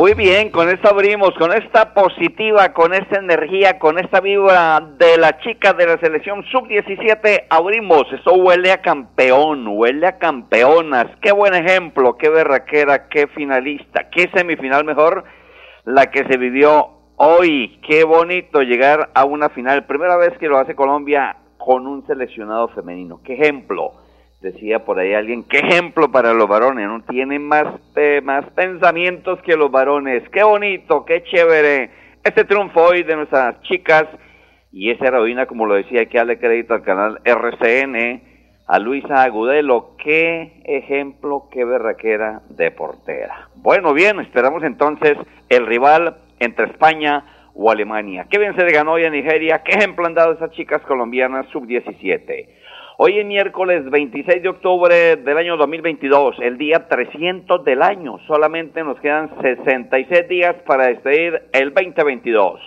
Muy bien, con esto abrimos, con esta positiva, con esta energía, con esta vibra de la chica de la selección sub-17, abrimos. Esto huele a campeón, huele a campeonas. Qué buen ejemplo, qué berraquera, qué finalista, qué semifinal mejor la que se vivió Hoy, qué bonito llegar a una final. Primera vez que lo hace Colombia con un seleccionado femenino. Qué ejemplo. Decía por ahí alguien, qué ejemplo para los varones. No tienen más, eh, más pensamientos que los varones. Qué bonito, qué chévere. Este triunfo hoy de nuestras chicas y esa heroína, como lo decía, hay que darle crédito al canal RCN, a Luisa Agudelo. Qué ejemplo, qué berraquera de portera. Bueno, bien, esperamos entonces el rival entre España o Alemania. Qué bien se le ganó hoy a Nigeria, qué ejemplo han dado esas chicas colombianas sub-17. Hoy es miércoles 26 de octubre del año 2022, el día 300 del año. Solamente nos quedan 66 días para despedir el 2022.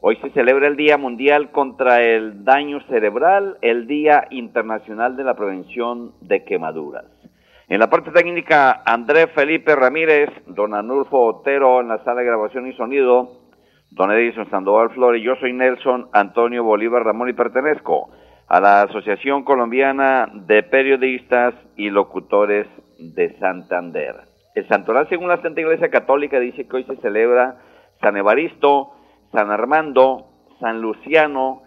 Hoy se celebra el Día Mundial contra el Daño Cerebral, el Día Internacional de la Prevención de Quemaduras. En la parte técnica, Andrés Felipe Ramírez, don Anulfo Otero en la sala de grabación y sonido, don Edison Sandoval Flores, yo soy Nelson Antonio Bolívar Ramón y pertenezco a la Asociación Colombiana de Periodistas y Locutores de Santander. El santoral, según la Santa Iglesia Católica, dice que hoy se celebra San Evaristo, San Armando, San Luciano,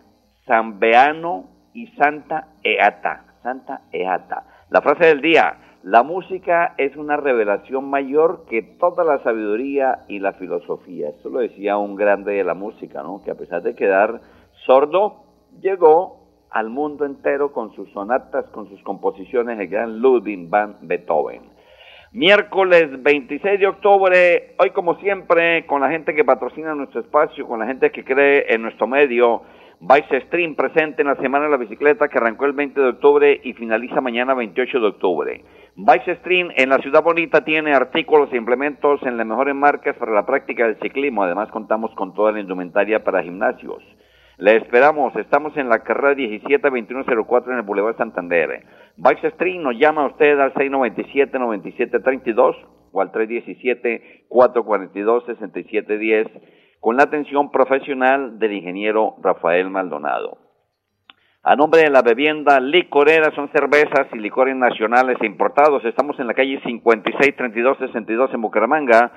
San Beano y Santa Eata. Santa Eata. La frase del día, la música es una revelación mayor que toda la sabiduría y la filosofía. Eso lo decía un grande de la música, ¿no? Que a pesar de quedar sordo, llegó al mundo entero con sus sonatas, con sus composiciones, el gran Ludwig van Beethoven. Miércoles 26 de octubre, hoy como siempre, con la gente que patrocina nuestro espacio, con la gente que cree en nuestro medio, Vice Stream presente en la Semana de la Bicicleta que arrancó el 20 de octubre y finaliza mañana 28 de octubre. Vice Stream en la Ciudad Bonita tiene artículos e implementos en las mejores marcas para la práctica del ciclismo. Además contamos con toda la indumentaria para gimnasios. Le esperamos, estamos en la carrera 17-2104 en el Boulevard Santander. Vice Stream nos llama a usted al 697-9732 o al 317-442-6710 con la atención profesional del ingeniero Rafael Maldonado. A nombre de la bebienda licorera son cervezas y licores nacionales e importados. Estamos en la calle 563262 en Bucaramanga.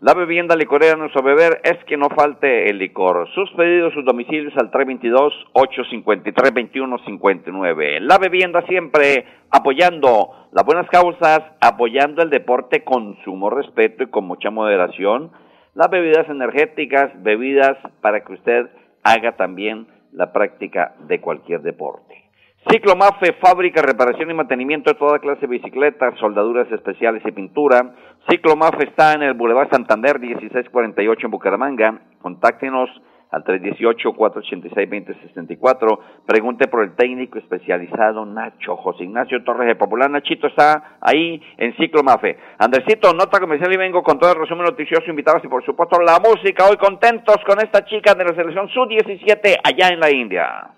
La bebienda licorera nuestro beber es que no falte el licor. Sus pedidos, sus domicilios al 322-853-2159. La bebienda siempre apoyando las buenas causas, apoyando el deporte con sumo respeto y con mucha moderación las bebidas energéticas, bebidas para que usted haga también la práctica de cualquier deporte. Ciclomafe, fábrica, reparación y mantenimiento de toda clase de bicicletas, soldaduras especiales y pintura. Ciclomafe está en el Boulevard Santander 1648 en Bucaramanga. Contáctenos al 318-486-2064. Pregunte por el técnico especializado Nacho José Ignacio Torres de Popular. Nachito está ahí en Ciclomafe. Andresito, nota comercial y vengo con todo el resumen noticioso, invitados y por supuesto la música. Hoy contentos con esta chica de la selección Sub-17 allá en la India.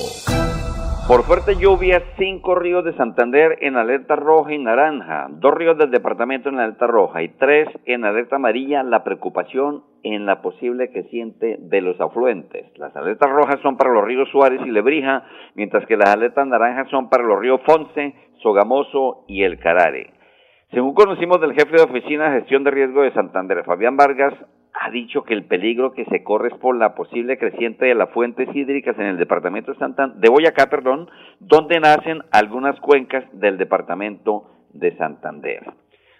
Por fuerte lluvia, cinco ríos de Santander en alerta roja y naranja, dos ríos del departamento en alerta roja y tres en alerta amarilla, la preocupación en la posible creciente de los afluentes. Las alertas rojas son para los ríos Suárez y Lebrija, mientras que las alertas naranjas son para los ríos Fonce, Sogamoso y El Carare. Según conocimos del jefe de oficina de gestión de riesgo de Santander, Fabián Vargas, ha dicho que el peligro que se corre es por la posible creciente de las fuentes hídricas en el departamento de, Santander, de Boyacá, perdón, donde nacen algunas cuencas del departamento de Santander.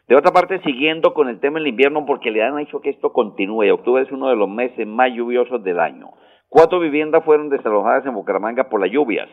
De otra parte, siguiendo con el tema del invierno, porque le han hecho que esto continúe, octubre es uno de los meses más lluviosos del año. Cuatro viviendas fueron desalojadas en Bucaramanga por las lluvias.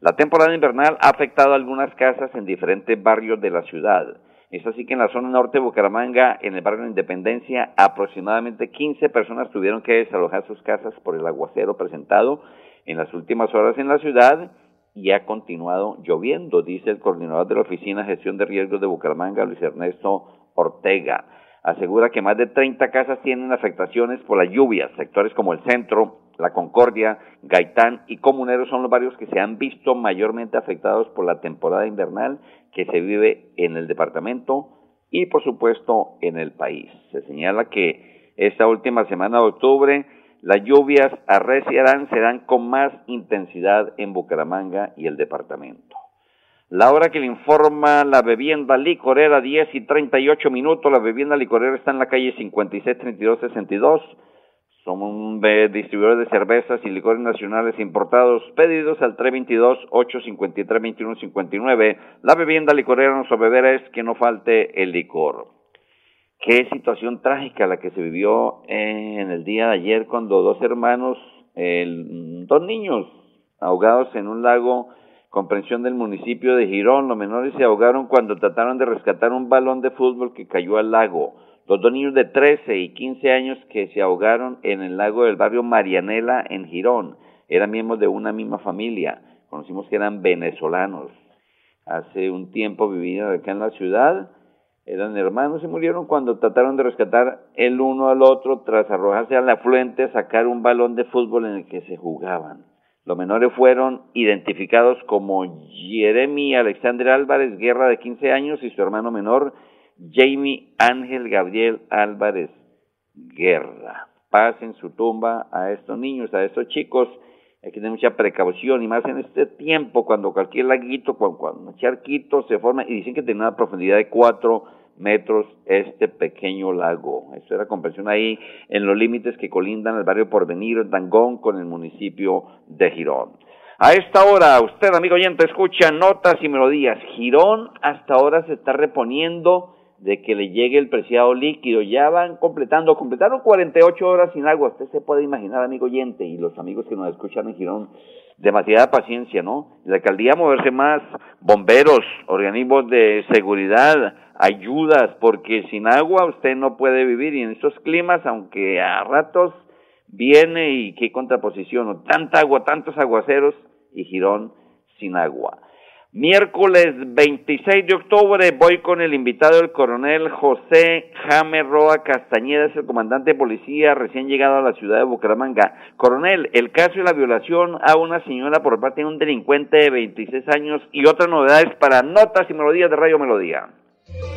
La temporada invernal ha afectado a algunas casas en diferentes barrios de la ciudad. Es así que en la zona norte de Bucaramanga, en el barrio de Independencia, aproximadamente 15 personas tuvieron que desalojar sus casas por el aguacero presentado en las últimas horas en la ciudad y ha continuado lloviendo, dice el coordinador de la Oficina de Gestión de Riesgos de Bucaramanga, Luis Ernesto Ortega. Asegura que más de 30 casas tienen afectaciones por las lluvias. Sectores como el centro, la Concordia, Gaitán y Comunero son los barrios que se han visto mayormente afectados por la temporada invernal que se vive en el departamento y por supuesto en el país. Se señala que esta última semana de octubre las lluvias arreciarán, serán con más intensidad en Bucaramanga y el departamento. La hora que le informa la bebienda licorera, 10 y 38 minutos. La bebienda licorera está en la calle 563262 somos distribuidores de cervezas y licores nacionales importados. Pedidos al 322-853-2159. La bebienda licorera nuestro beber es que no falte el licor. Qué situación trágica la que se vivió en el día de ayer cuando dos hermanos, dos niños ahogados en un lago comprensión del municipio de Girón, los menores se ahogaron cuando trataron de rescatar un balón de fútbol que cayó al lago. Los dos niños de 13 y 15 años que se ahogaron en el lago del barrio Marianela en Girón eran miembros de una misma familia. Conocimos que eran venezolanos. Hace un tiempo vivían acá en la ciudad. Eran hermanos y murieron cuando trataron de rescatar el uno al otro tras arrojarse al afluente a sacar un balón de fútbol en el que se jugaban. Los menores fueron identificados como Jeremy Alexander Álvarez Guerra de 15 años y su hermano menor Jamie Ángel Gabriel Álvarez Guerra. Pasen su tumba a estos niños, a estos chicos. Hay que tener mucha precaución y más en este tiempo cuando cualquier laguito, cuando, un charquito se forma y dicen que tiene una profundidad de cuatro metros este pequeño lago. Esto era comprensión ahí en los límites que colindan el barrio Porvenir, Dangón, con el municipio de Girón. A esta hora, usted, amigo oyente, escucha notas y melodías. Girón hasta ahora se está reponiendo de que le llegue el preciado líquido. Ya van completando, completaron 48 horas sin agua. Usted se puede imaginar, amigo oyente, y los amigos que nos escuchan en Girón, demasiada paciencia, ¿no? La alcaldía moverse más, bomberos, organismos de seguridad, ayudas, porque sin agua usted no puede vivir y en estos climas, aunque a ratos viene y qué contraposición, tanta agua, tantos aguaceros y Girón sin agua. Miércoles 26 de octubre voy con el invitado el coronel José Jaime Roa Castañeda, es el comandante de policía recién llegado a la ciudad de Bucaramanga. Coronel, el caso de la violación a una señora por parte de un delincuente de 26 años y otras novedades para notas y melodías de Radio Melodía.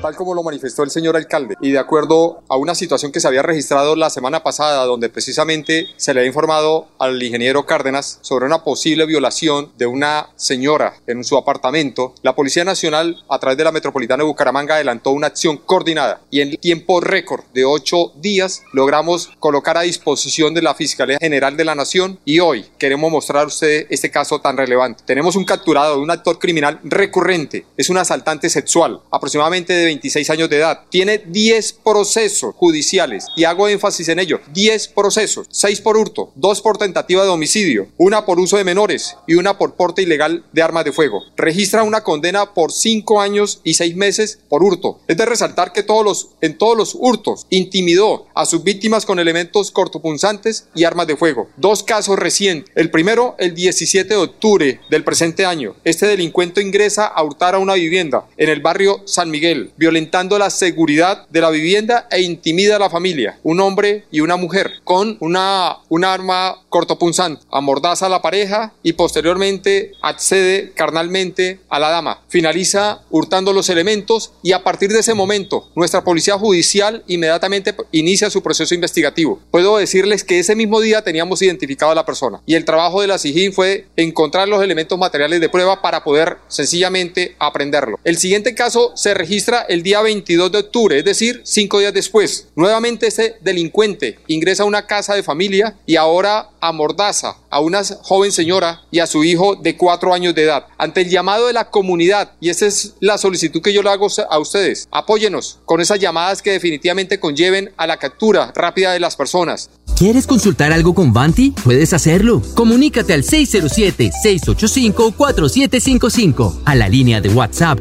Tal como lo manifestó el señor alcalde, y de acuerdo a una situación que se había registrado la semana pasada, donde precisamente se le ha informado al ingeniero Cárdenas sobre una posible violación de una señora en su apartamento, la Policía Nacional, a través de la Metropolitana de Bucaramanga, adelantó una acción coordinada y en tiempo récord de ocho días logramos colocar a disposición de la Fiscalía General de la Nación y hoy queremos mostrar a usted este caso tan relevante. Tenemos un capturado de un actor criminal recurrente, es un asaltante sexual, aproximadamente de 26 años de edad. Tiene 10 procesos judiciales y hago énfasis en ello. 10 procesos, 6 por hurto, 2 por tentativa de homicidio, una por uso de menores y una por porte ilegal de armas de fuego. Registra una condena por 5 años y 6 meses por hurto. Es de resaltar que todos los, en todos los hurtos intimidó a sus víctimas con elementos cortopunzantes y armas de fuego. Dos casos recientes. El primero, el 17 de octubre del presente año. Este delincuente ingresa a hurtar a una vivienda en el barrio San Miguel violentando la seguridad de la vivienda e intimida a la familia, un hombre y una mujer, con una, un arma cortopunzante, amordaza a la pareja y posteriormente accede carnalmente a la dama. Finaliza hurtando los elementos y a partir de ese momento nuestra policía judicial inmediatamente inicia su proceso investigativo. Puedo decirles que ese mismo día teníamos identificado a la persona y el trabajo de la SIGIN fue encontrar los elementos materiales de prueba para poder sencillamente aprenderlo. El siguiente caso se registra el día 22 de octubre, es decir, cinco días después. Nuevamente ese delincuente ingresa a una casa de familia y ahora amordaza a una joven señora y a su hijo de cuatro años de edad. Ante el llamado de la comunidad, y esa es la solicitud que yo le hago a ustedes, apóyenos con esas llamadas que definitivamente conlleven a la captura rápida de las personas. ¿Quieres consultar algo con Vanti? Puedes hacerlo. Comunícate al 607-685-4755, a la línea de WhatsApp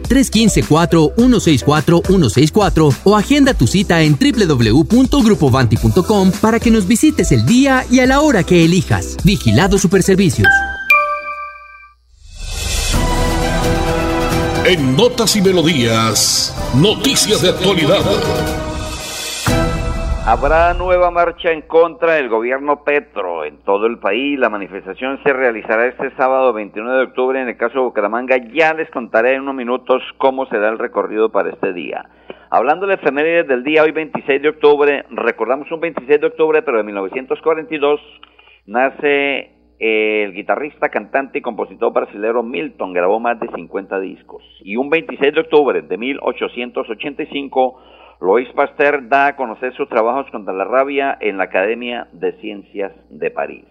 315-4164-164 o agenda tu cita en www.grupovanti.com para que nos visites el día y a la hora que elijas. Vigilado Superservicios. En Notas y Melodías, noticias de actualidad. Habrá nueva marcha en contra del gobierno Petro en todo el país. La manifestación se realizará este sábado 29 de octubre en el caso de Bucaramanga. Ya les contaré en unos minutos cómo será el recorrido para este día. Hablando de efemérides del día, hoy 26 de octubre, recordamos un 26 de octubre, pero de 1942, nace el guitarrista, cantante y compositor brasileño Milton grabó más de 50 discos. Y un 26 de octubre de 1885, Louis Pasteur da a conocer sus trabajos contra la rabia en la Academia de Ciencias de París.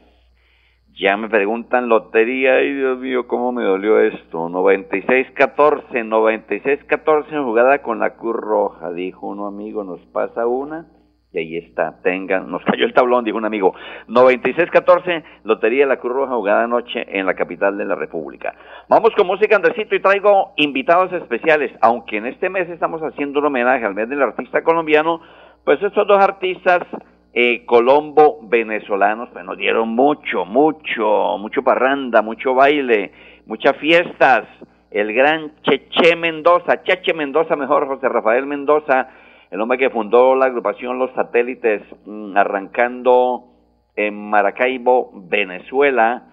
Ya me preguntan lotería, ay Dios mío, cómo me dolió esto. 96-14, 96-14 jugada con la Cruz Roja, dijo un amigo, nos pasa una y ahí está, tengan, nos cayó el tablón, dijo un amigo. 96-14, Lotería La Cruz Roja jugada anoche en la capital de la República. Vamos con música, Andresito, y traigo invitados especiales. Aunque en este mes estamos haciendo un homenaje al mes del artista colombiano, pues estos dos artistas eh, colombo venezolanos pues nos dieron mucho, mucho, mucho parranda, mucho baile, muchas fiestas. El gran Cheche Mendoza, Cheche Mendoza, mejor José Rafael Mendoza, el hombre que fundó la agrupación Los Satélites, mm, arrancando en Maracaibo, Venezuela,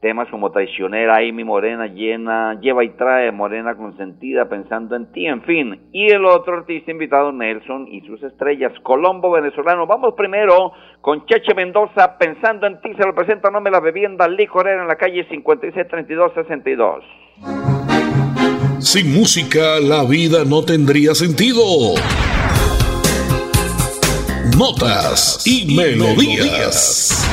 temas como Traicionera, Ay mi morena llena, Lleva y trae, Morena consentida, pensando en ti, en fin. Y el otro artista invitado, Nelson y sus estrellas, Colombo venezolano. Vamos primero con Cheche Mendoza, pensando en ti, se lo presenta nombre la bebienda licorera en la calle 563262. Sin música la vida no tendría sentido. Notas y melodías.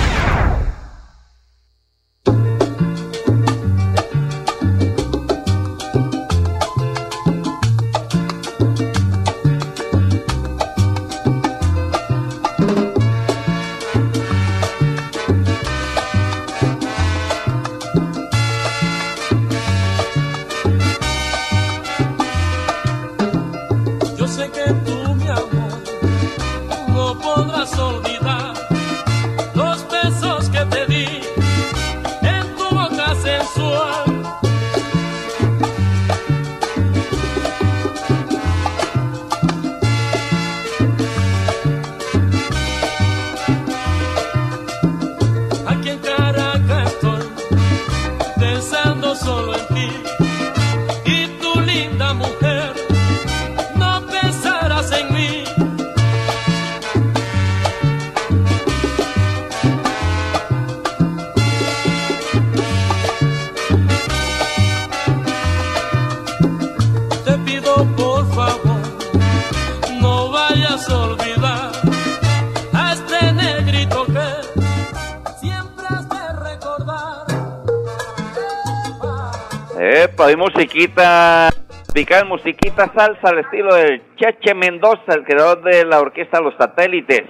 Yo sé que sol Epa, y musiquita picar musiquita salsa al estilo del Cheche Mendoza, el creador de la orquesta Los Satélites.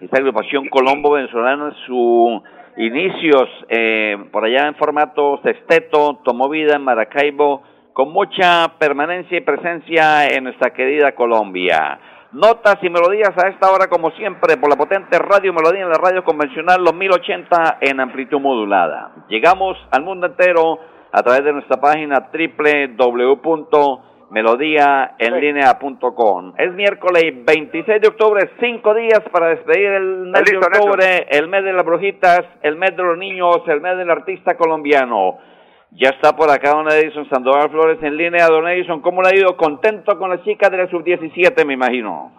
Esta agrupación colombo-venezolana en sus inicios eh, por allá en formato sexteto tomó vida en Maracaibo, con mucha permanencia y presencia en nuestra querida Colombia. Notas y melodías a esta hora, como siempre, por la potente Radio Melodía en la radio convencional, los 1080 en amplitud modulada. Llegamos al mundo entero a través de nuestra página www.melodiaenlinea.com. Es miércoles 26 de octubre, cinco días para despedir el mes de octubre, el mes de las brujitas, el mes de los niños, el mes del artista colombiano. Ya está por acá don Edison Sandoval Flores en línea. Don Edison, ¿cómo le ha ido? Contento con la chica de la sub-17, me imagino.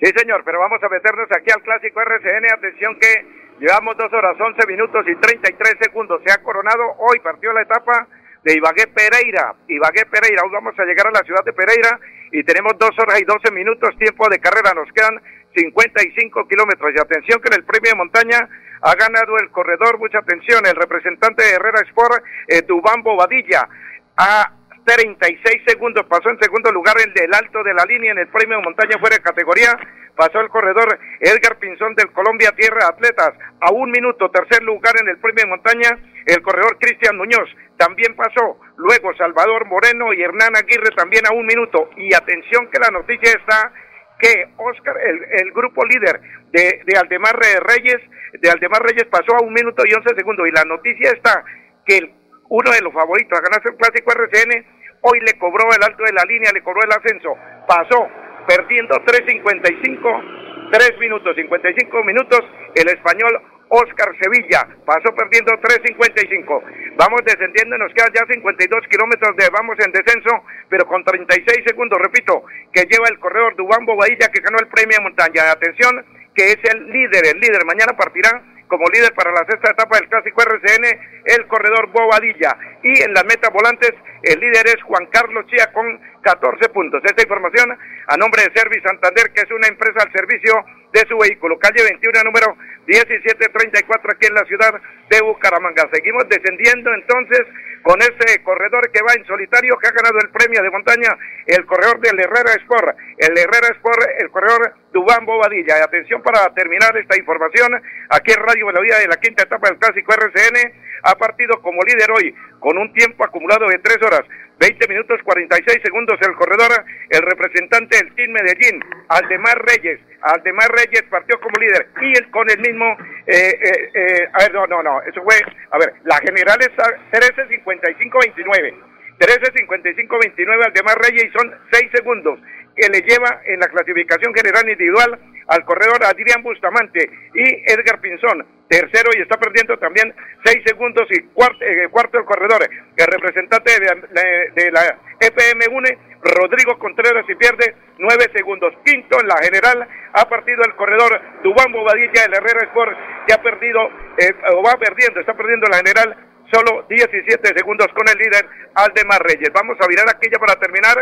Sí, señor, pero vamos a meternos aquí al clásico RCN. Atención que llevamos dos horas, 11 minutos y 33 segundos. Se ha coronado, hoy partió la etapa de Ibagué Pereira. Ibagué Pereira, hoy vamos a llegar a la ciudad de Pereira y tenemos dos horas y 12 minutos tiempo de carrera. Nos quedan 55 kilómetros. Y atención que en el premio de montaña ha ganado el corredor, mucha atención, el representante de Herrera Sport, eh, Dubán Bobadilla. A 36 segundos pasó en segundo lugar el del alto de la línea en el premio de montaña fuera de categoría. Pasó el corredor Edgar Pinzón del Colombia Tierra Atletas a un minuto. Tercer lugar en el premio de montaña el corredor Cristian Muñoz. También pasó. Luego Salvador Moreno y Hernán Aguirre también a un minuto. Y atención que la noticia está que Oscar, el, grupo líder de, de Aldemar Reyes, de Aldemar Reyes pasó a un minuto y once segundos. Y la noticia está que uno de los favoritos a ganarse el clásico RCN, hoy le cobró el alto de la línea, le cobró el ascenso. Pasó perdiendo 3.55, 3 minutos, 55 minutos, el español Oscar Sevilla pasó perdiendo 3.55. Vamos descendiendo, nos quedan ya 52 kilómetros de vamos en descenso, pero con 36 segundos, repito, que lleva el corredor Dubán Bobadilla que ganó el premio de montaña. Atención, que es el líder, el líder. Mañana partirá como líder para la sexta etapa del clásico RCN, el corredor Bobadilla. Y en las metas volantes, el líder es Juan Carlos Chía con 14 puntos. Esta información a nombre de Servi Santander, que es una empresa al servicio de su vehículo. Calle 21, número 1734, aquí en la ciudad de Bucaramanga. Seguimos descendiendo entonces con ese corredor que va en solitario, que ha ganado el premio de montaña, el corredor del Herrera Sport, el Herrera Sport, el corredor Dubán Bobadilla. Y atención para terminar esta información, aquí en Radio Melodía de la quinta etapa del Clásico RCN, ha partido como líder hoy, con un tiempo acumulado de 3 horas, 20 minutos 46 segundos el corredor, el representante del Team Medellín, Aldemar Reyes. Aldemar Reyes partió como líder y con el mismo, eh, eh, eh, a ver, no, no, no, eso fue, a ver, la general es 13.55-29. 13.55-29 Aldemar Reyes y son 6 segundos que le lleva en la clasificación general individual al corredor Adrián Bustamante y Edgar Pinzón, tercero y está perdiendo también seis segundos y cuarto, eh, el corredor, el representante de, la EPM UNE, Rodrigo Contreras y pierde nueve segundos. Quinto en la general ha partido el corredor Dubán Bobadilla, el Herrera Sport, que ha perdido, eh, o va perdiendo, está perdiendo la general solo 17 segundos con el líder Aldemar Reyes. Vamos a virar aquella para terminar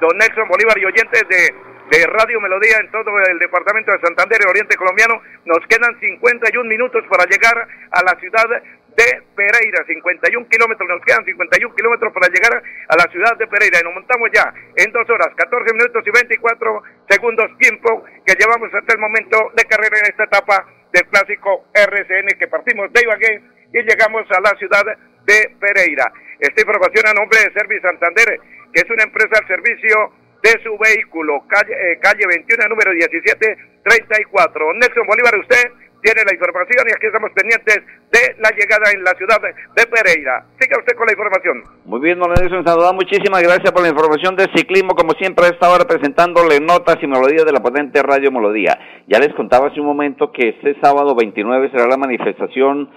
don Nelson Bolívar y oyentes de, de Radio Melodía en todo el departamento de Santander, el oriente colombiano. Nos quedan 51 minutos para llegar a la ciudad de Pereira, 51 kilómetros, nos quedan 51 kilómetros para llegar a la ciudad de Pereira y nos montamos ya en dos horas, 14 minutos y 24 segundos tiempo que llevamos hasta el momento de carrera en esta etapa del clásico RCN que partimos de Ibagué y llegamos a la ciudad de Pereira. Esta información a nombre de Servi Santander que es una empresa al servicio de su vehículo, calle, eh, calle 21, número 1734. Nelson Bolívar, usted tiene la información y aquí estamos pendientes de la llegada en la ciudad de Pereira. Siga usted con la información. Muy bien, don Nelson Saludad, muchísimas gracias por la información de ciclismo. Como siempre, a esta hora presentándole notas y melodías de la potente Radio Melodía. Ya les contaba hace un momento que este sábado 29 será la manifestación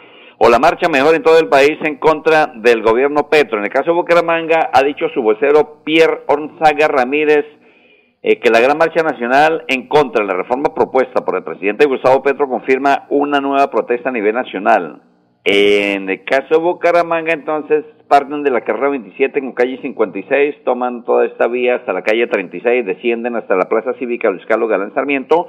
o la marcha mejor en todo el país en contra del gobierno Petro. En el caso de Bucaramanga, ha dicho su vocero Pierre Ornzaga Ramírez eh, que la gran marcha nacional en contra de la reforma propuesta por el presidente Gustavo Petro confirma una nueva protesta a nivel nacional. En el caso de Bucaramanga, entonces, parten de la carrera 27 con calle 56, toman toda esta vía hasta la calle 36, descienden hasta la Plaza Cívica Luis Carlos Galán Sarmiento,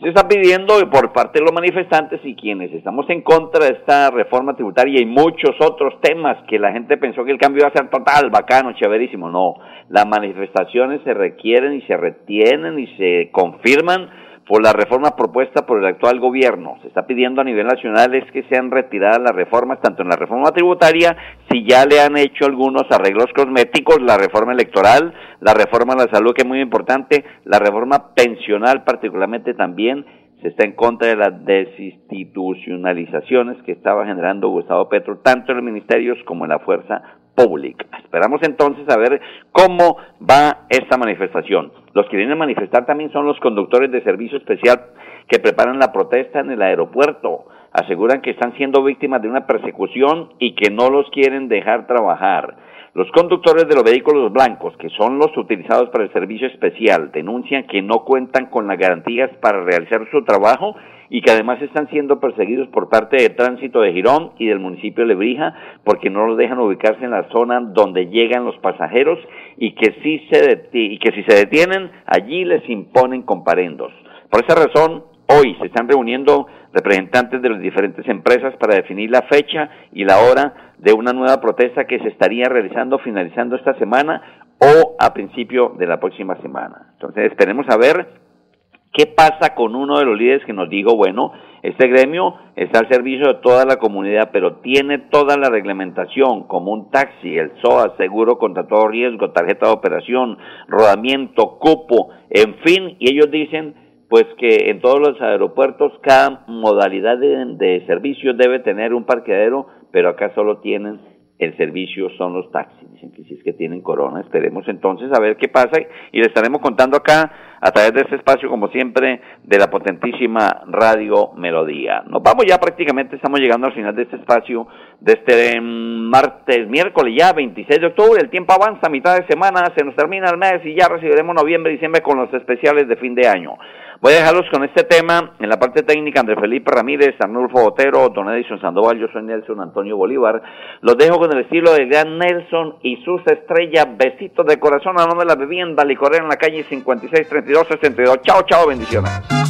Se está pidiendo por parte de los manifestantes y quienes estamos en contra de esta reforma tributaria y muchos otros temas que la gente pensó que el cambio iba a ser total, bacano, chéverísimo. No, las manifestaciones se requieren y se retienen y se confirman por la reforma propuesta por el actual gobierno. Se está pidiendo a nivel nacional es que sean retiradas las reformas, tanto en la reforma tributaria, si ya le han hecho algunos arreglos cosméticos, la reforma electoral, la reforma de la salud, que es muy importante, la reforma pensional particularmente también, se está en contra de las desinstitucionalizaciones que estaba generando Gustavo Petro, tanto en los ministerios como en la fuerza pública. Esperamos entonces a ver cómo va esta manifestación. Los que vienen a manifestar también son los conductores de servicio especial que preparan la protesta en el aeropuerto. Aseguran que están siendo víctimas de una persecución y que no los quieren dejar trabajar. Los conductores de los vehículos blancos, que son los utilizados para el servicio especial, denuncian que no cuentan con las garantías para realizar su trajo y que además están siendo perseguidos por parte de tránsito de Girón y del municipio de Lebrija porque no los dejan ubicarse en la zona donde llegan los pasajeros y que si se, y que si se detienen allí les imponen comparendos. Por esa razón, hoy se están reuniendo representantes de las diferentes empresas para definir la fecha y la hora de una nueva protesta que se estaría realizando finalizando esta semana o a principio de la próxima semana. Entonces esperemos a ver ¿Qué pasa con uno de los líderes que nos dijo, bueno, este gremio está al servicio de toda la comunidad, pero tiene toda la reglamentación, como un taxi, el SOA, seguro contra todo riesgo, tarjeta de operación, rodamiento, cupo, en fin, y ellos dicen, pues que en todos los aeropuertos cada modalidad de, de servicio debe tener un parqueadero, pero acá solo tienen el servicio son los taxis. Dicen que si es que tienen corona, esperemos entonces a ver qué pasa y le estaremos contando acá a través de este espacio, como siempre, de la potentísima Radio Melodía. Nos vamos ya prácticamente, estamos llegando al final de este espacio, de este mm, martes, miércoles ya, 26 de octubre, el tiempo avanza, mitad de semana, se nos termina el mes y ya recibiremos noviembre diciembre con los especiales de fin de año. Voy a dejarlos con este tema en la parte técnica Andrés Felipe Ramírez, Arnulfo Botero, Don Edison Sandoval, yo soy Nelson Antonio Bolívar. Los dejo con el estilo de gran Nelson y sus estrellas. Besitos de corazón a nombre de la vivienda Licorera en la calle 563262. Chao, chao, bendiciones.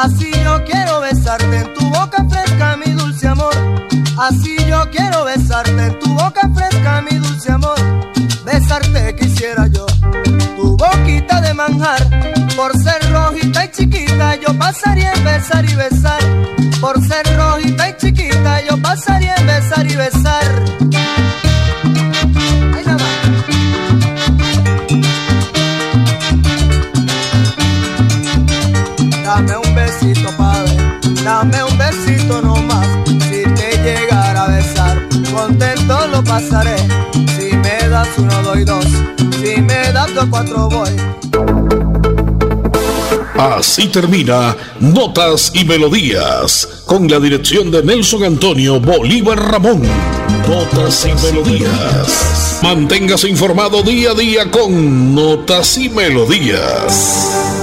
Así yo quiero besarte en tu boca fresca, mi dulce amor. Así yo quiero besarte en tu boca fresca, mi dulce amor. Besarte quisiera yo, tu boquita de manjar. Por ser rojita y chiquita, yo pasaría en besar y besar. Por ser rojita y chiquita, yo pasaría en besar y besar. Dame un besito nomás. Si te llegara a besar, contento lo pasaré. Si me das uno, doy dos. Si me das dos, cuatro, voy. Así termina Notas y Melodías, con la dirección de Nelson Antonio Bolívar Ramón. Notas y Melodías. Manténgase informado día a día con Notas y Melodías.